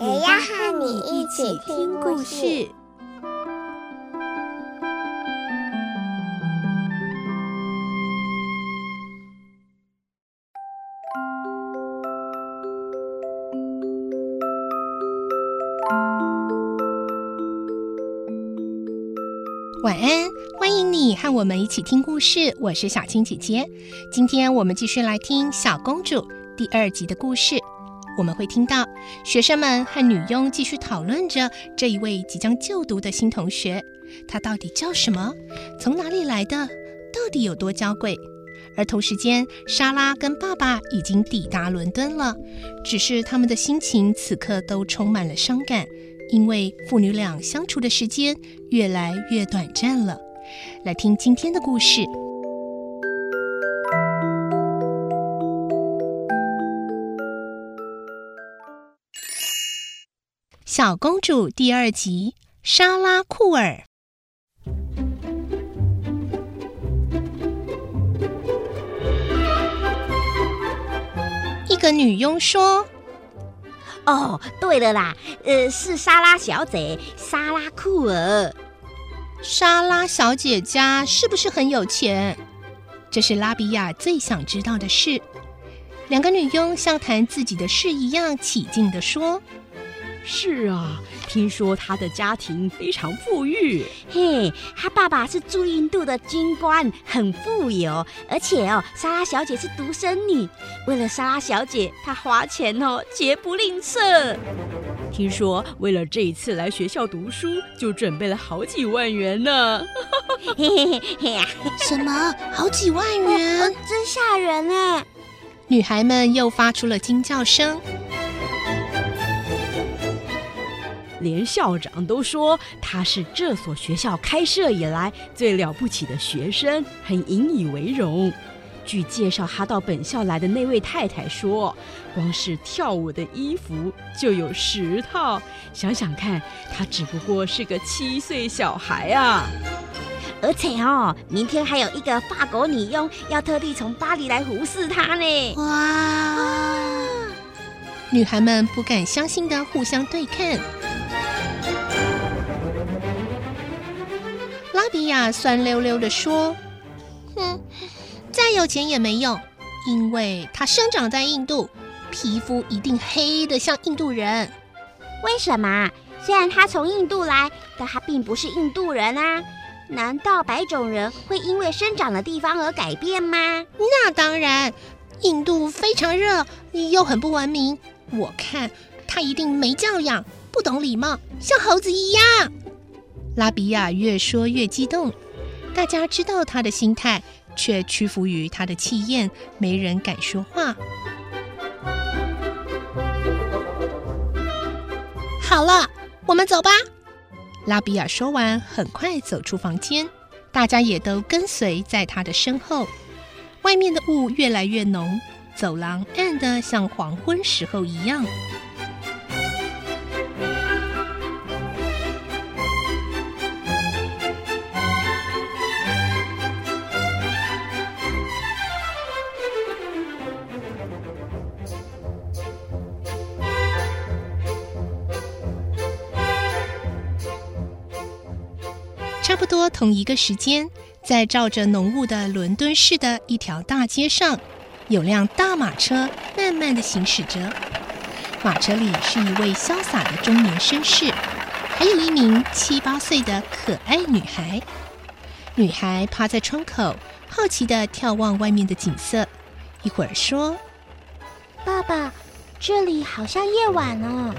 也要和你一起听故事。晚安，欢迎你和我们一起听故事。我是小青姐姐，今天我们继续来听《小公主》第二集的故事。我们会听到学生们和女佣继续讨论着这一位即将就读的新同学，他到底叫什么？从哪里来的？到底有多娇贵？而同时间，莎拉跟爸爸已经抵达伦敦了，只是他们的心情此刻都充满了伤感。因为父女俩相处的时间越来越短暂了，来听今天的故事，《小公主》第二集《莎拉·库尔》。一个女佣说。哦，对了啦，呃，是莎拉小姐，莎拉库尔。莎拉小姐家是不是很有钱？这是拉比亚最想知道的事。两个女佣像谈自己的事一样起劲地说：“是啊。”听说他的家庭非常富裕，嘿，他爸爸是驻印度的军官，很富有，而且哦，莎拉小姐是独生女，为了莎拉小姐，她花钱哦绝不吝啬。听说为了这一次来学校读书，就准备了好几万元呢。嘿嘿嘿嘿呀，什么？好几万元？哦哦、真吓人哎！女孩们又发出了惊叫声。连校长都说他是这所学校开设以来最了不起的学生，很引以为荣。据介绍他到本校来的那位太太说，光是跳舞的衣服就有十套。想想看，他只不过是个七岁小孩啊！而且哦，明天还有一个法国女佣要特地从巴黎来服侍他呢！哇！哇女孩们不敢相信的互相对看。亚酸溜溜的说：“哼，再有钱也没用，因为他生长在印度，皮肤一定黑的像印度人。为什么？虽然他从印度来，但他并不是印度人啊！难道白种人会因为生长的地方而改变吗？那当然，印度非常热，又很不文明。我看他一定没教养，不懂礼貌，像猴子一样。”拉比亚越说越激动，大家知道他的心态，却屈服于他的气焰，没人敢说话。好了，我们走吧。拉比亚说完，很快走出房间，大家也都跟随在他的身后。外面的雾越来越浓，走廊暗得像黄昏时候一样。差不多同一个时间，在罩着浓雾的伦敦市的一条大街上，有辆大马车慢慢的行驶着。马车里是一位潇洒的中年绅士，还有一名七八岁的可爱女孩。女孩趴在窗口，好奇的眺望外面的景色，一会儿说：“爸爸，这里好像夜晚了。”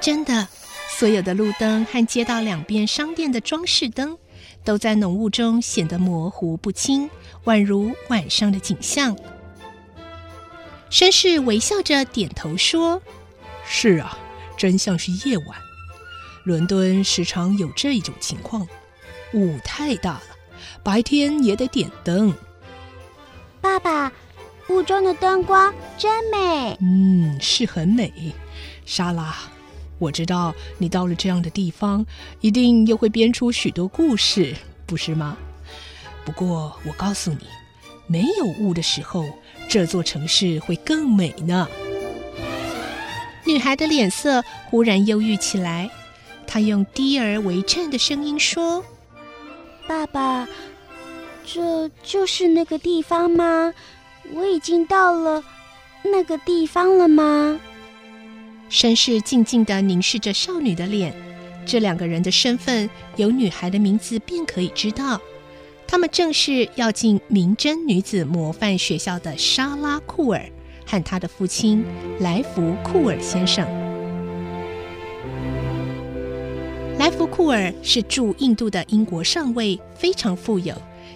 真的。所有的路灯和街道两边商店的装饰灯，都在浓雾中显得模糊不清，宛如晚上的景象。绅士微笑着点头说：“是啊，真像是夜晚。伦敦时常有这一种情况，雾太大了，白天也得点灯。爸爸，雾中的灯光真美。嗯，是很美。莎拉，我知道你到了这样的地方，一定又会编出许多故事，不是吗？不过我告诉你，没有雾的时候，这座城市会更美呢。女孩的脸色忽然忧郁起来，她用低而微颤的声音说：“爸爸，这就是那个地方吗？我已经到了那个地方了吗？”绅士静静地凝视着少女的脸，这两个人的身份由女孩的名字便可以知道，他们正是要进明真女子模范学校的莎拉·库尔和她的父亲莱福·库尔先生。莱福·库尔是驻印度的英国上尉，非常富有，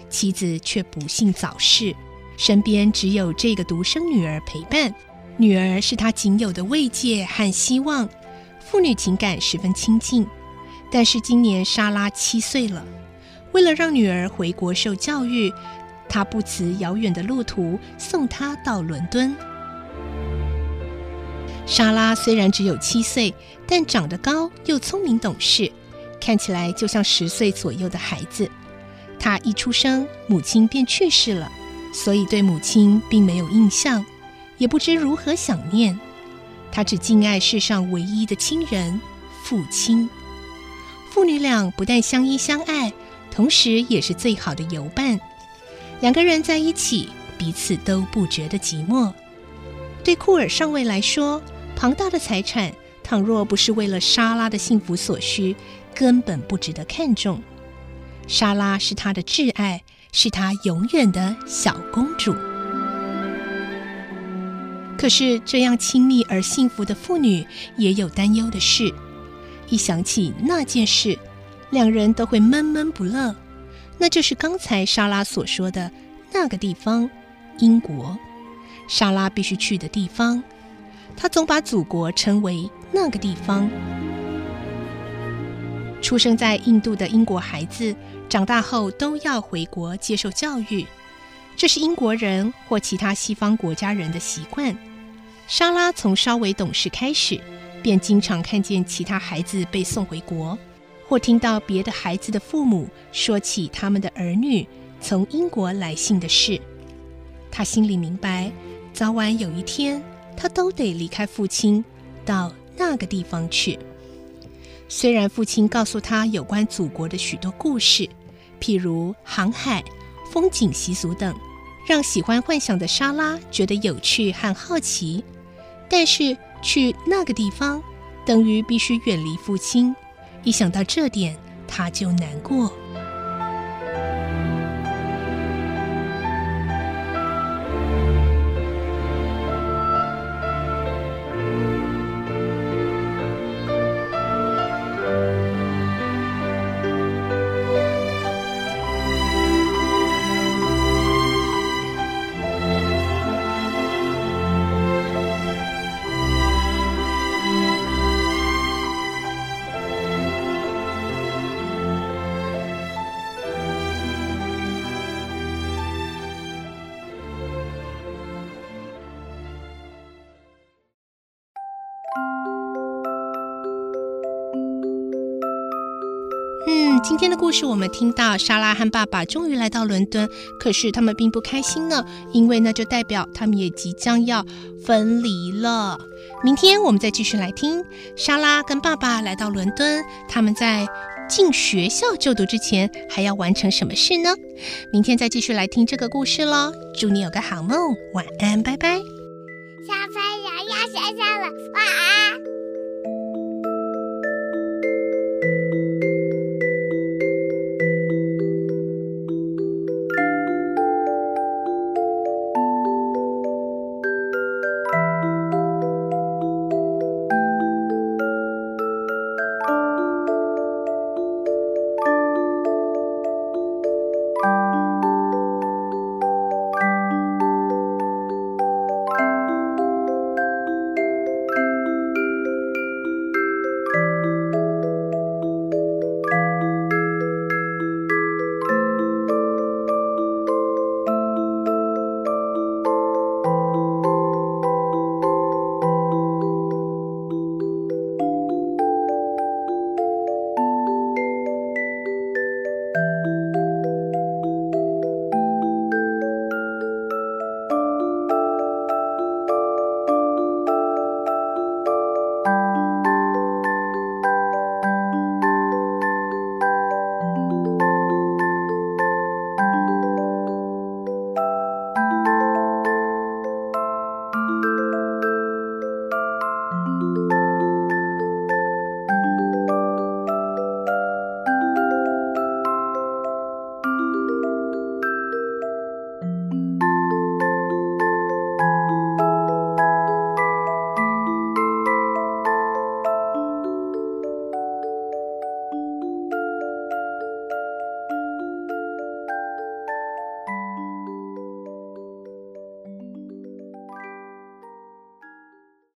妻子却不幸早逝，身边只有这个独生女儿陪伴。女儿是他仅有的慰藉和希望，父女情感十分亲近。但是今年莎拉七岁了，为了让女儿回国受教育，他不辞遥远的路途送她到伦敦。莎拉虽然只有七岁，但长得高又聪明懂事，看起来就像十岁左右的孩子。她一出生，母亲便去世了，所以对母亲并没有印象。也不知如何想念，他只敬爱世上唯一的亲人——父亲。父女俩不但相依相爱，同时也是最好的游伴。两个人在一起，彼此都不觉得寂寞。对库尔上尉来说，庞大的财产倘若不是为了莎拉的幸福所需，根本不值得看重。莎拉是他的挚爱，是他永远的小公主。可是，这样亲密而幸福的父女也有担忧的事。一想起那件事，两人都会闷闷不乐。那就是刚才莎拉所说的那个地方——英国，莎拉必须去的地方。她总把祖国称为那个地方。出生在印度的英国孩子，长大后都要回国接受教育，这是英国人或其他西方国家人的习惯。莎拉从稍微懂事开始，便经常看见其他孩子被送回国，或听到别的孩子的父母说起他们的儿女从英国来信的事。他心里明白，早晚有一天，他都得离开父亲，到那个地方去。虽然父亲告诉他有关祖国的许多故事，譬如航海、风景习俗等，让喜欢幻想的莎拉觉得有趣和好奇。但是去那个地方，等于必须远离父亲。一想到这点，他就难过。今天的故事，我们听到莎拉和爸爸终于来到伦敦，可是他们并不开心呢，因为那就代表他们也即将要分离了。明天我们再继续来听莎拉跟爸爸来到伦敦，他们在进学校就读之前还要完成什么事呢？明天再继续来听这个故事喽。祝你有个好梦，晚安，拜拜。小朋友要睡觉了，晚安。